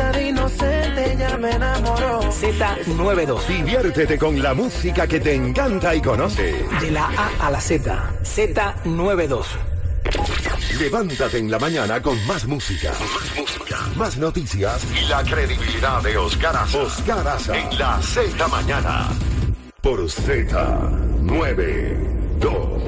Carita de inocente ya me enamoró. Z92. Diviértete con la música que te encanta y conoce. De la A a la Z. Z92. Levántate en la mañana con más música. Más música. Más noticias y la credibilidad de Oscar Aza. Oscar Aza. En la Z Mañana. Por Z92.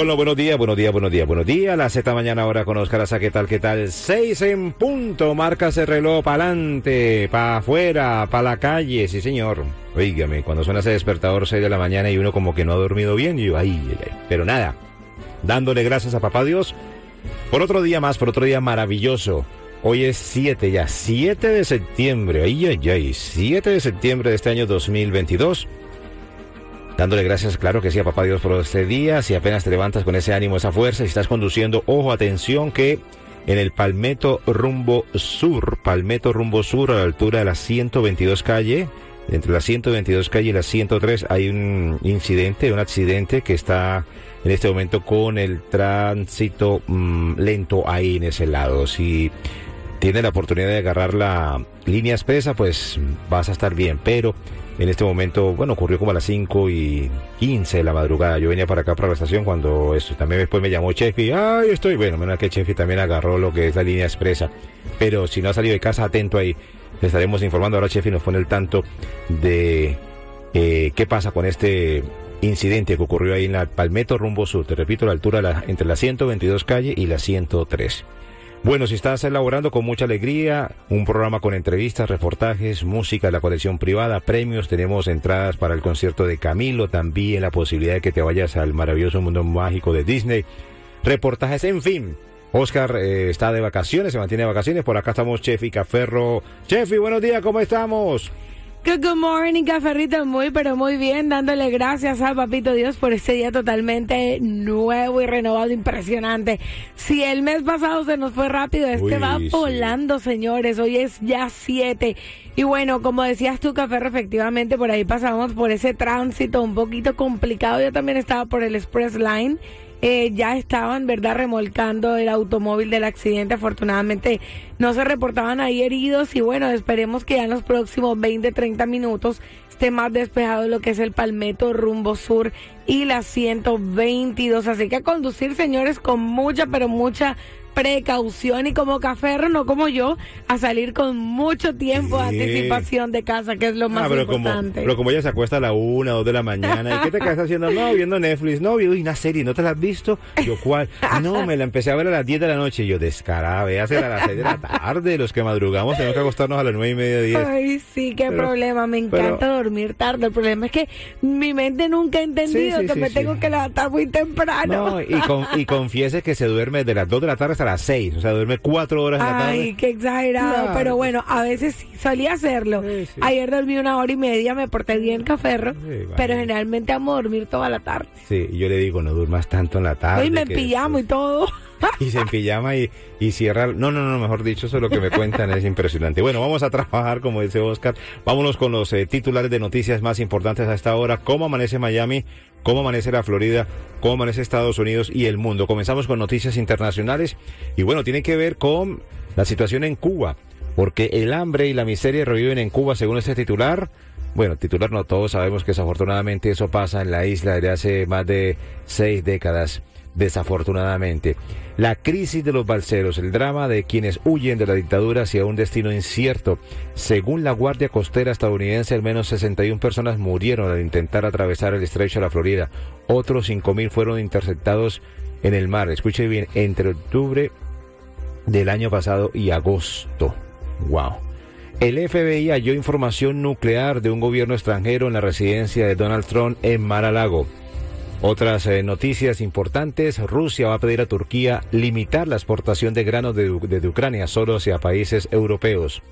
Con los buenos días, buenos días, buenos días, buenos días. La Z mañana ahora con Oscar Aza, ¿qué tal, qué tal? Seis en punto, marca ese reloj para adelante, para afuera, para la calle, sí señor. Oígame, cuando suena ese despertador 6 de la mañana y uno como que no ha dormido bien, y yo, ay, ay, ay. pero nada, dándole gracias a papá Dios por otro día más, por otro día maravilloso. Hoy es 7 ya, 7 de septiembre, ay, ay, ay, 7 de septiembre de este año 2022 dándole gracias, claro que sí, a papá Dios por este día. Si apenas te levantas con ese ánimo, esa fuerza, si estás conduciendo, ojo, atención, que en el Palmetto Rumbo Sur, Palmetto Rumbo Sur, a la altura de la 122 calle, entre la 122 calle y la 103, hay un incidente, un accidente que está en este momento con el tránsito mm, lento ahí en ese lado. Si tienes la oportunidad de agarrar la línea expresa, pues vas a estar bien, pero en este momento, bueno, ocurrió como a las 5 y 15 de la madrugada. Yo venía para acá, para la estación, cuando esto también después me llamó Chefi. Ay, estoy bueno. Menos que Chefi también agarró lo que es la línea expresa. Pero si no ha salido de casa, atento ahí. Estaremos informando. Ahora Chefi nos pone el tanto de eh, qué pasa con este incidente que ocurrió ahí en la Palmetto Rumbo Sur. Te repito, la altura la, entre la 122 calle y la 103. Bueno, si estás elaborando con mucha alegría un programa con entrevistas, reportajes, música de la colección privada, premios, tenemos entradas para el concierto de Camilo, también la posibilidad de que te vayas al maravilloso mundo mágico de Disney, reportajes, en fin. Oscar eh, está de vacaciones, se mantiene de vacaciones. Por acá estamos Chefi Caferro. Chefi, buenos días, ¿cómo estamos? Good, morning, Caferrito. Muy, pero muy bien. Dándole gracias al Papito Dios por este día totalmente nuevo y renovado, impresionante. Si el mes pasado se nos fue rápido, este Uy, va sí. volando, señores. Hoy es ya siete. Y bueno, como decías tú, Caferro, efectivamente, por ahí pasamos por ese tránsito un poquito complicado. Yo también estaba por el Express Line. Eh, ya estaban, ¿verdad?, remolcando el automóvil del accidente. Afortunadamente no se reportaban ahí heridos y bueno, esperemos que ya en los próximos 20, 30 minutos esté más despejado lo que es el Palmetto rumbo sur y la 122. Así que a conducir, señores, con mucha, pero mucha precaución y como Caferro, no como yo, a salir con mucho tiempo de anticipación de casa, que es lo más Ah, pero como, importante. pero como ella se acuesta a la una, dos de la mañana, ¿y qué te quedas haciendo? No, viendo Netflix, no, vi una serie, ¿no te la has visto? Yo, ¿cuál? No, me la empecé a ver a las 10 de la noche, y yo, descarada, véasela a las 6 de la tarde, los que madrugamos tenemos que acostarnos a las nueve y media, 10. Ay, sí, qué Pero- problema. Me encanta pero- dormir tarde. El problema es que mi mente nunca ha entendido Sí, sí, que me tengo que levantar muy temprano. No, y, con- y confiese que se duerme de las 2 de la tarde hasta las 6, o sea, duerme 4 horas en la tarde. Ay, qué exagerado. Claro. Pero bueno, a veces sí solía hacerlo. Sí, sí. Ayer dormí una hora y media, me porté bien, caferro. Pero generalmente amo dormir toda la tarde. Sí, y yo le digo, no durmas tanto en la tarde. Hoy me que pillamo y todo. y se en pijama y, y cierra. No, no, no, mejor dicho, eso es lo que me cuentan, es impresionante. Bueno, vamos a trabajar, como dice Oscar. Vámonos con los eh, titulares de noticias más importantes a esta hora. ¿Cómo amanece Miami? ¿Cómo amanece la Florida? ¿Cómo amanece Estados Unidos y el mundo? Comenzamos con noticias internacionales y bueno, tiene que ver con la situación en Cuba, porque el hambre y la miseria reviven en Cuba, según este titular. Bueno, titular no todos sabemos que desafortunadamente eso pasa en la isla desde hace más de seis décadas desafortunadamente. La crisis de los balseros, el drama de quienes huyen de la dictadura hacia un destino incierto. Según la Guardia Costera estadounidense, al menos 61 personas murieron al intentar atravesar el estrecho de la Florida. Otros 5.000 fueron interceptados en el mar. Escuche bien, entre octubre del año pasado y agosto. Wow. El FBI halló información nuclear de un gobierno extranjero en la residencia de Donald Trump en Mar-a-Lago. Otras eh, noticias importantes, Rusia va a pedir a Turquía limitar la exportación de granos de, Ucrania solo hacia países europeos.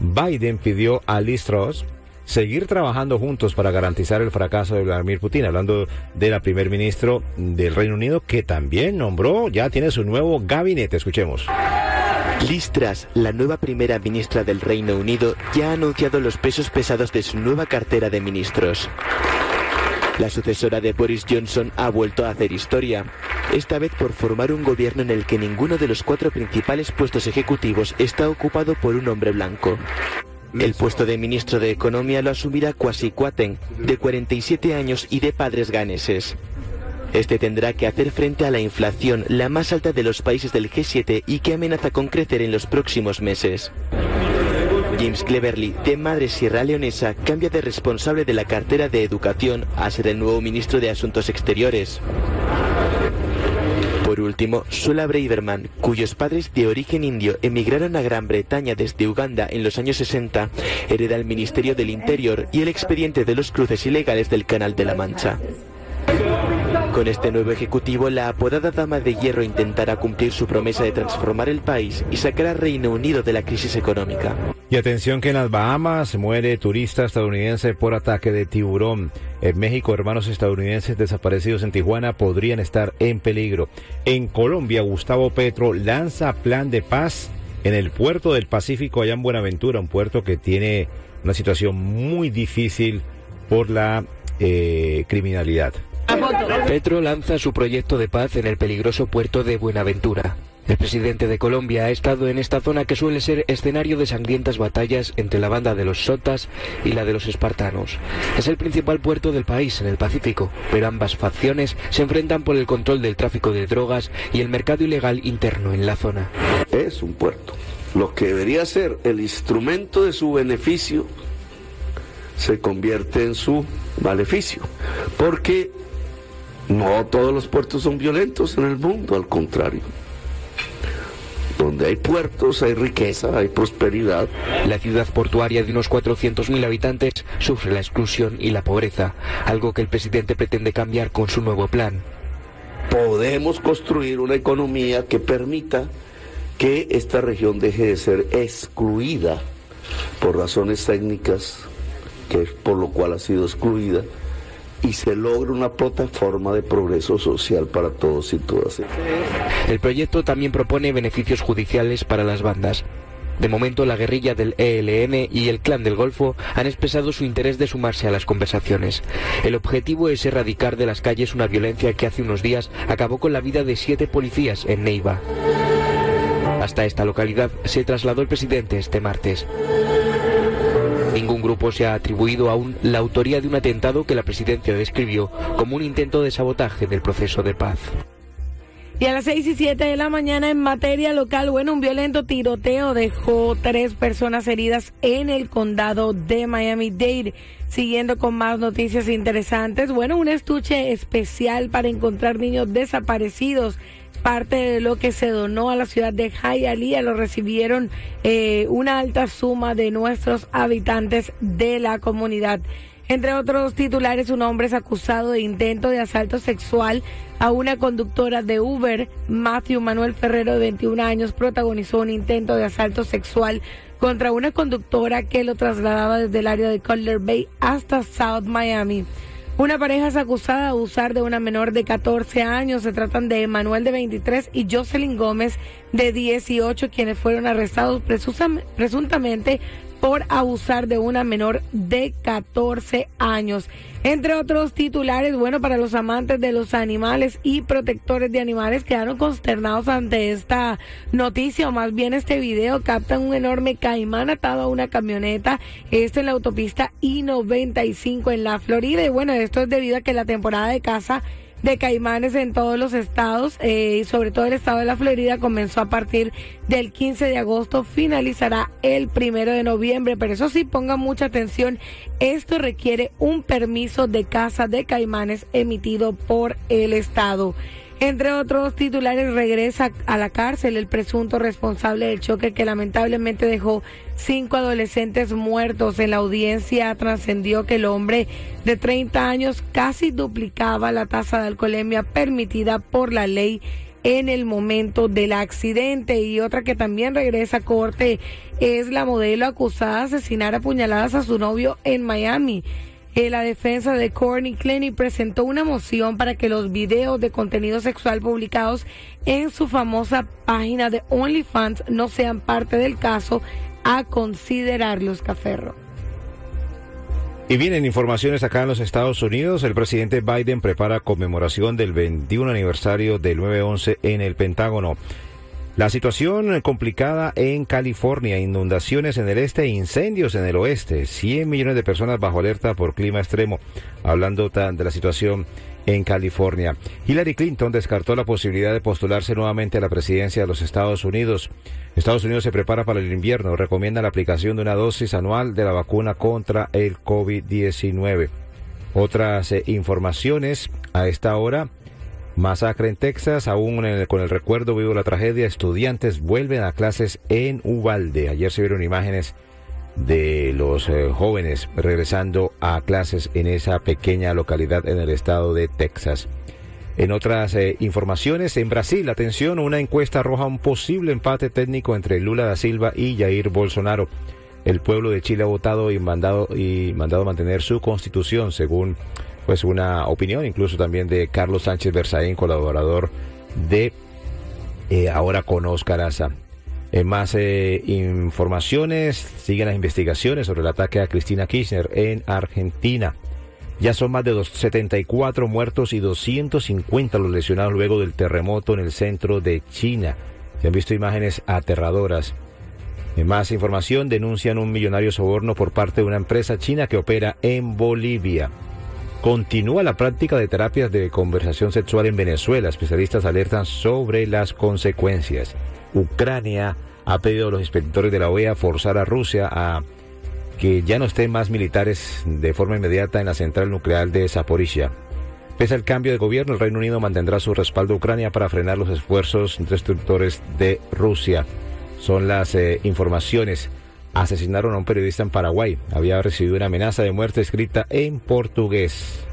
Biden pidió a Liz Truss seguir trabajando juntos para garantizar el fracaso de Vladimir Putin, hablando de la primer ministro del Reino Unido que también nombró, ya tiene su nuevo gabinete. Escuchemos. Liz la nueva primera ministra del Reino Unido, ya ha anunciado los pesos pesados de su nueva cartera de ministros. La sucesora de Boris Johnson ha vuelto a hacer historia, esta vez por formar un gobierno en el que ninguno de los cuatro principales puestos ejecutivos está ocupado por un hombre blanco. El puesto de ministro de Economía lo asumirá Kwasi Kwarteng, de 47 años y de padres ganeses. Este tendrá que hacer frente a la inflación, la más alta de los países del G7 y que amenaza con crecer en los próximos meses. James Cleverly, de madre sierra leonesa, cambia de responsable de la cartera de Educación a ser el nuevo ministro de Asuntos Exteriores. Por último, Sula Braverman, cuyos padres de origen indio emigraron a Gran Bretaña desde Uganda en los años 60, hereda el Ministerio del Interior y el expediente de los cruces ilegales del Canal de la Mancha. Con este nuevo ejecutivo, la apodada Dama de Hierro intentará cumplir su promesa de transformar el país y sacar al Reino Unido de la crisis económica. Y atención que en las Bahamas muere turista estadounidense por ataque de tiburón. En México, hermanos estadounidenses desaparecidos en Tijuana podrían estar en peligro. En Colombia, Gustavo Petro lanza plan de paz en el puerto del Pacífico, allá en Buenaventura, un puerto que tiene una situación muy difícil por la eh, criminalidad. Petro lanza su proyecto de paz en el peligroso puerto de Buenaventura. El presidente de Colombia ha estado en esta zona que suele ser escenario de sangrientas batallas entre la banda de los sotas y la de los espartanos. Es el principal puerto del país en el Pacífico, pero ambas facciones se enfrentan por el control del tráfico de drogas y el mercado ilegal interno en la zona. Es un puerto. Lo que debería ser el instrumento de su beneficio se convierte en su maleficio, porque no todos los puertos son violentos en el mundo, al contrario. Donde hay puertos, hay riqueza, hay prosperidad. La ciudad portuaria de unos 400.000 habitantes sufre la exclusión y la pobreza, algo que el presidente pretende cambiar con su nuevo plan. Podemos construir una economía que permita que esta región deje de ser excluida por razones técnicas, que es por lo cual ha sido excluida, y se logre una plataforma de progreso social para todos y todas. El proyecto también propone beneficios judiciales para las bandas. De momento, la guerrilla del ELN y el clan del Golfo han expresado su interés de sumarse a las conversaciones. El objetivo es erradicar de las calles una violencia que hace unos días acabó con la vida de siete policías en Neiva. Hasta esta localidad se trasladó el presidente este martes. Ningún grupo se ha atribuido aún la autoría de un atentado que la presidencia describió como un intento de sabotaje del proceso de paz. Y a las 6 y 7 de la mañana en materia local, bueno, un violento tiroteo dejó tres personas heridas en el condado de Miami-Dade. Siguiendo con más noticias interesantes, bueno, un estuche especial para encontrar niños desaparecidos parte de lo que se donó a la ciudad de Hialeah lo recibieron eh, una alta suma de nuestros habitantes de la comunidad. Entre otros titulares, un hombre es acusado de intento de asalto sexual a una conductora de Uber. Matthew Manuel Ferrero, de 21 años, protagonizó un intento de asalto sexual contra una conductora que lo trasladaba desde el área de Calder Bay hasta South Miami. Una pareja es acusada de abusar de una menor de 14 años. Se tratan de Manuel de 23 y Jocelyn Gómez de 18, quienes fueron arrestados presuntamente por abusar de una menor de 14 años. Entre otros titulares, bueno, para los amantes de los animales y protectores de animales quedaron consternados ante esta noticia, o más bien este video, captan un enorme caimán atado a una camioneta, esto en la autopista I-95 en la Florida, y bueno, esto es debido a que la temporada de caza de caimanes en todos los estados eh, y sobre todo el estado de la Florida comenzó a partir del 15 de agosto, finalizará el primero de noviembre, pero eso sí, ponga mucha atención, esto requiere un permiso de caza de caimanes emitido por el estado. Entre otros titulares, regresa a la cárcel el presunto responsable del choque que lamentablemente dejó cinco adolescentes muertos. En la audiencia trascendió que el hombre de 30 años casi duplicaba la tasa de alcoholemia permitida por la ley en el momento del accidente. Y otra que también regresa a corte es la modelo acusada de asesinar a puñaladas a su novio en Miami. Eh, la defensa de Courtney Clenny presentó una moción para que los videos de contenido sexual publicados en su famosa página de OnlyFans no sean parte del caso a considerarlos, Caferro. Y vienen informaciones acá en los Estados Unidos. El presidente Biden prepara conmemoración del 21 aniversario del 9-11 en el Pentágono. La situación complicada en California, inundaciones en el este e incendios en el oeste, 100 millones de personas bajo alerta por clima extremo, hablando de la situación en California. Hillary Clinton descartó la posibilidad de postularse nuevamente a la presidencia de los Estados Unidos. Estados Unidos se prepara para el invierno, recomienda la aplicación de una dosis anual de la vacuna contra el COVID-19. Otras eh, informaciones a esta hora. Masacre en Texas, aún con el recuerdo vivo de la tragedia, estudiantes vuelven a clases en Uvalde. Ayer se vieron imágenes de los eh, jóvenes regresando a clases en esa pequeña localidad en el estado de Texas. En otras eh, informaciones, en Brasil, atención, una encuesta arroja un posible empate técnico entre Lula da Silva y Jair Bolsonaro. El pueblo de Chile ha votado y mandado y mandado mantener su constitución, según pues una opinión incluso también de Carlos Sánchez Berzaín, colaborador de eh, Ahora con Oscar Aza. En más eh, informaciones, siguen las investigaciones sobre el ataque a Cristina Kirchner en Argentina. Ya son más de 74 muertos y 250 los lesionados luego del terremoto en el centro de China. Se han visto imágenes aterradoras. En más información, denuncian un millonario soborno por parte de una empresa china que opera en Bolivia. Continúa la práctica de terapias de conversación sexual en Venezuela. Especialistas alertan sobre las consecuencias. Ucrania ha pedido a los inspectores de la OEA forzar a Rusia a que ya no estén más militares de forma inmediata en la central nuclear de Zaporizhia. Pese al cambio de gobierno, el Reino Unido mantendrá su respaldo a Ucrania para frenar los esfuerzos destructores de Rusia. Son las eh, informaciones asesinaron a un periodista en Paraguay. Había recibido una amenaza de muerte escrita en portugués.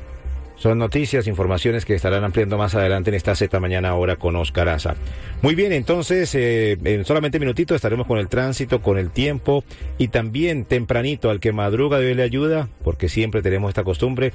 Son noticias, informaciones que estarán ampliando más adelante en esta Z mañana ahora con Oscar Aza. Muy bien, entonces eh, en solamente minutito estaremos con el tránsito, con el tiempo y también tempranito al que madruga debe le ayuda, porque siempre tenemos esta costumbre